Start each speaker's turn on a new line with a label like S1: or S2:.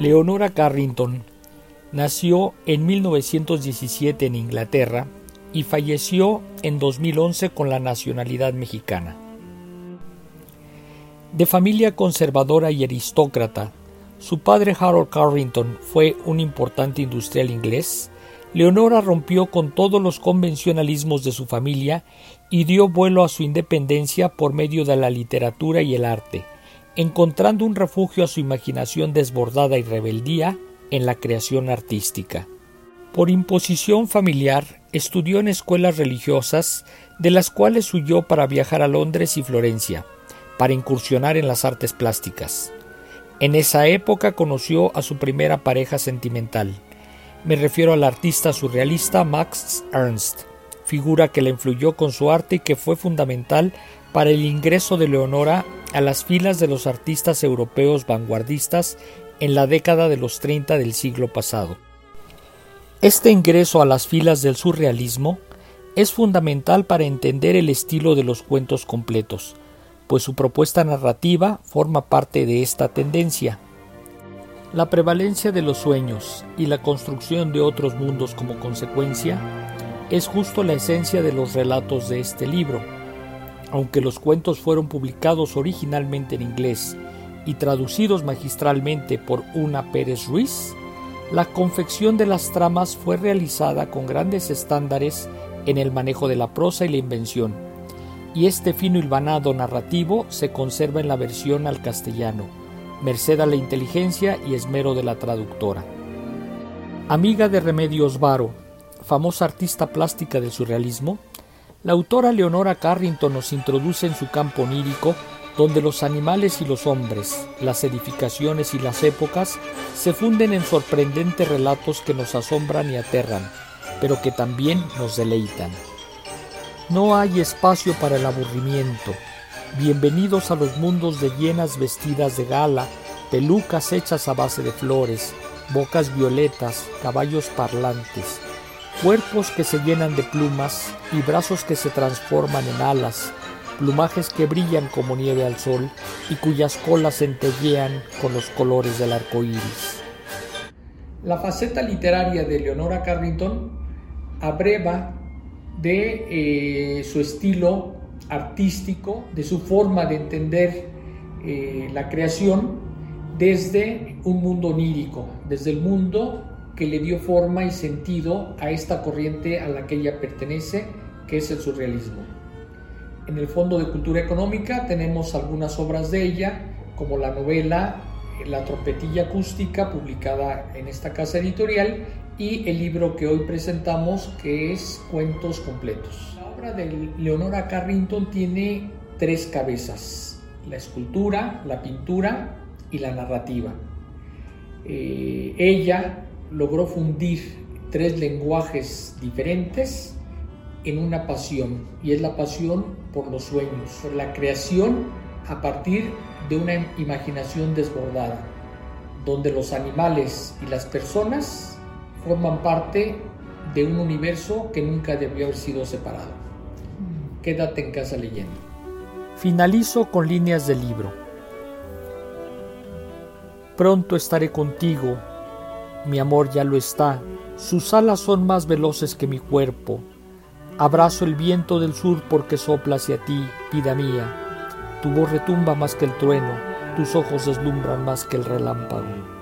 S1: Leonora Carrington nació en 1917 en Inglaterra y falleció en 2011 con la nacionalidad mexicana. De familia conservadora y aristócrata, su padre Harold Carrington fue un importante industrial inglés, Leonora rompió con todos los convencionalismos de su familia y dio vuelo a su independencia por medio de la literatura y el arte, encontrando un refugio a su imaginación desbordada y rebeldía en la creación artística. Por imposición familiar, estudió en escuelas religiosas, de las cuales huyó para viajar a Londres y Florencia, para incursionar en las artes plásticas. En esa época conoció a su primera pareja sentimental. Me refiero al artista surrealista Max Ernst, figura que le influyó con su arte y que fue fundamental para el ingreso de Leonora a las filas de los artistas europeos vanguardistas en la década de los 30 del siglo pasado. Este ingreso a las filas del surrealismo es fundamental para entender el estilo de los cuentos completos, pues su propuesta narrativa forma parte de esta tendencia. La prevalencia de los sueños y la construcción de otros mundos como consecuencia es justo la esencia de los relatos de este libro. Aunque los cuentos fueron publicados originalmente en inglés y traducidos magistralmente por Una Pérez Ruiz, la confección de las tramas fue realizada con grandes estándares en el manejo de la prosa y la invención, y este fino hilvanado narrativo se conserva en la versión al castellano, merced a la inteligencia y esmero de la traductora. Amiga de Remedios Varo, famosa artista plástica del surrealismo, la autora Leonora Carrington nos introduce en su campo onírico donde los animales y los hombres, las edificaciones y las épocas se funden en sorprendentes relatos que nos asombran y aterran, pero que también nos deleitan. No hay espacio para el aburrimiento. Bienvenidos a los mundos de llenas vestidas de gala, pelucas hechas a base de flores, bocas violetas, caballos parlantes, cuerpos que se llenan de plumas y brazos que se transforman en alas, plumajes que brillan como nieve al sol y cuyas colas centellean con los colores del arco iris. La faceta literaria de Leonora Carrington abreva de eh, su estilo artístico, de su forma de entender eh, la creación desde un mundo onírico, desde el mundo que le dio forma y sentido a esta corriente a la que ella pertenece, que es el surrealismo. En el Fondo de Cultura Económica tenemos algunas obras de ella, como la novela La trompetilla acústica, publicada en esta casa editorial, y el libro que hoy presentamos, que es Cuentos Completos. La obra de Leonora Carrington tiene tres cabezas, la escultura, la pintura y la narrativa. Eh, ella logró fundir tres lenguajes diferentes en una pasión, y es la pasión por los sueños, por la creación a partir de una imaginación desbordada, donde los animales y las personas forman parte de un universo que nunca debió haber sido separado. Quédate en casa leyendo. Finalizo con líneas del libro. Pronto estaré contigo, mi amor ya lo está, sus alas son más veloces que mi cuerpo, Abrazo el viento del sur porque sopla hacia ti, vida mía. Tu voz retumba más que el trueno, tus ojos deslumbran más que el relámpago.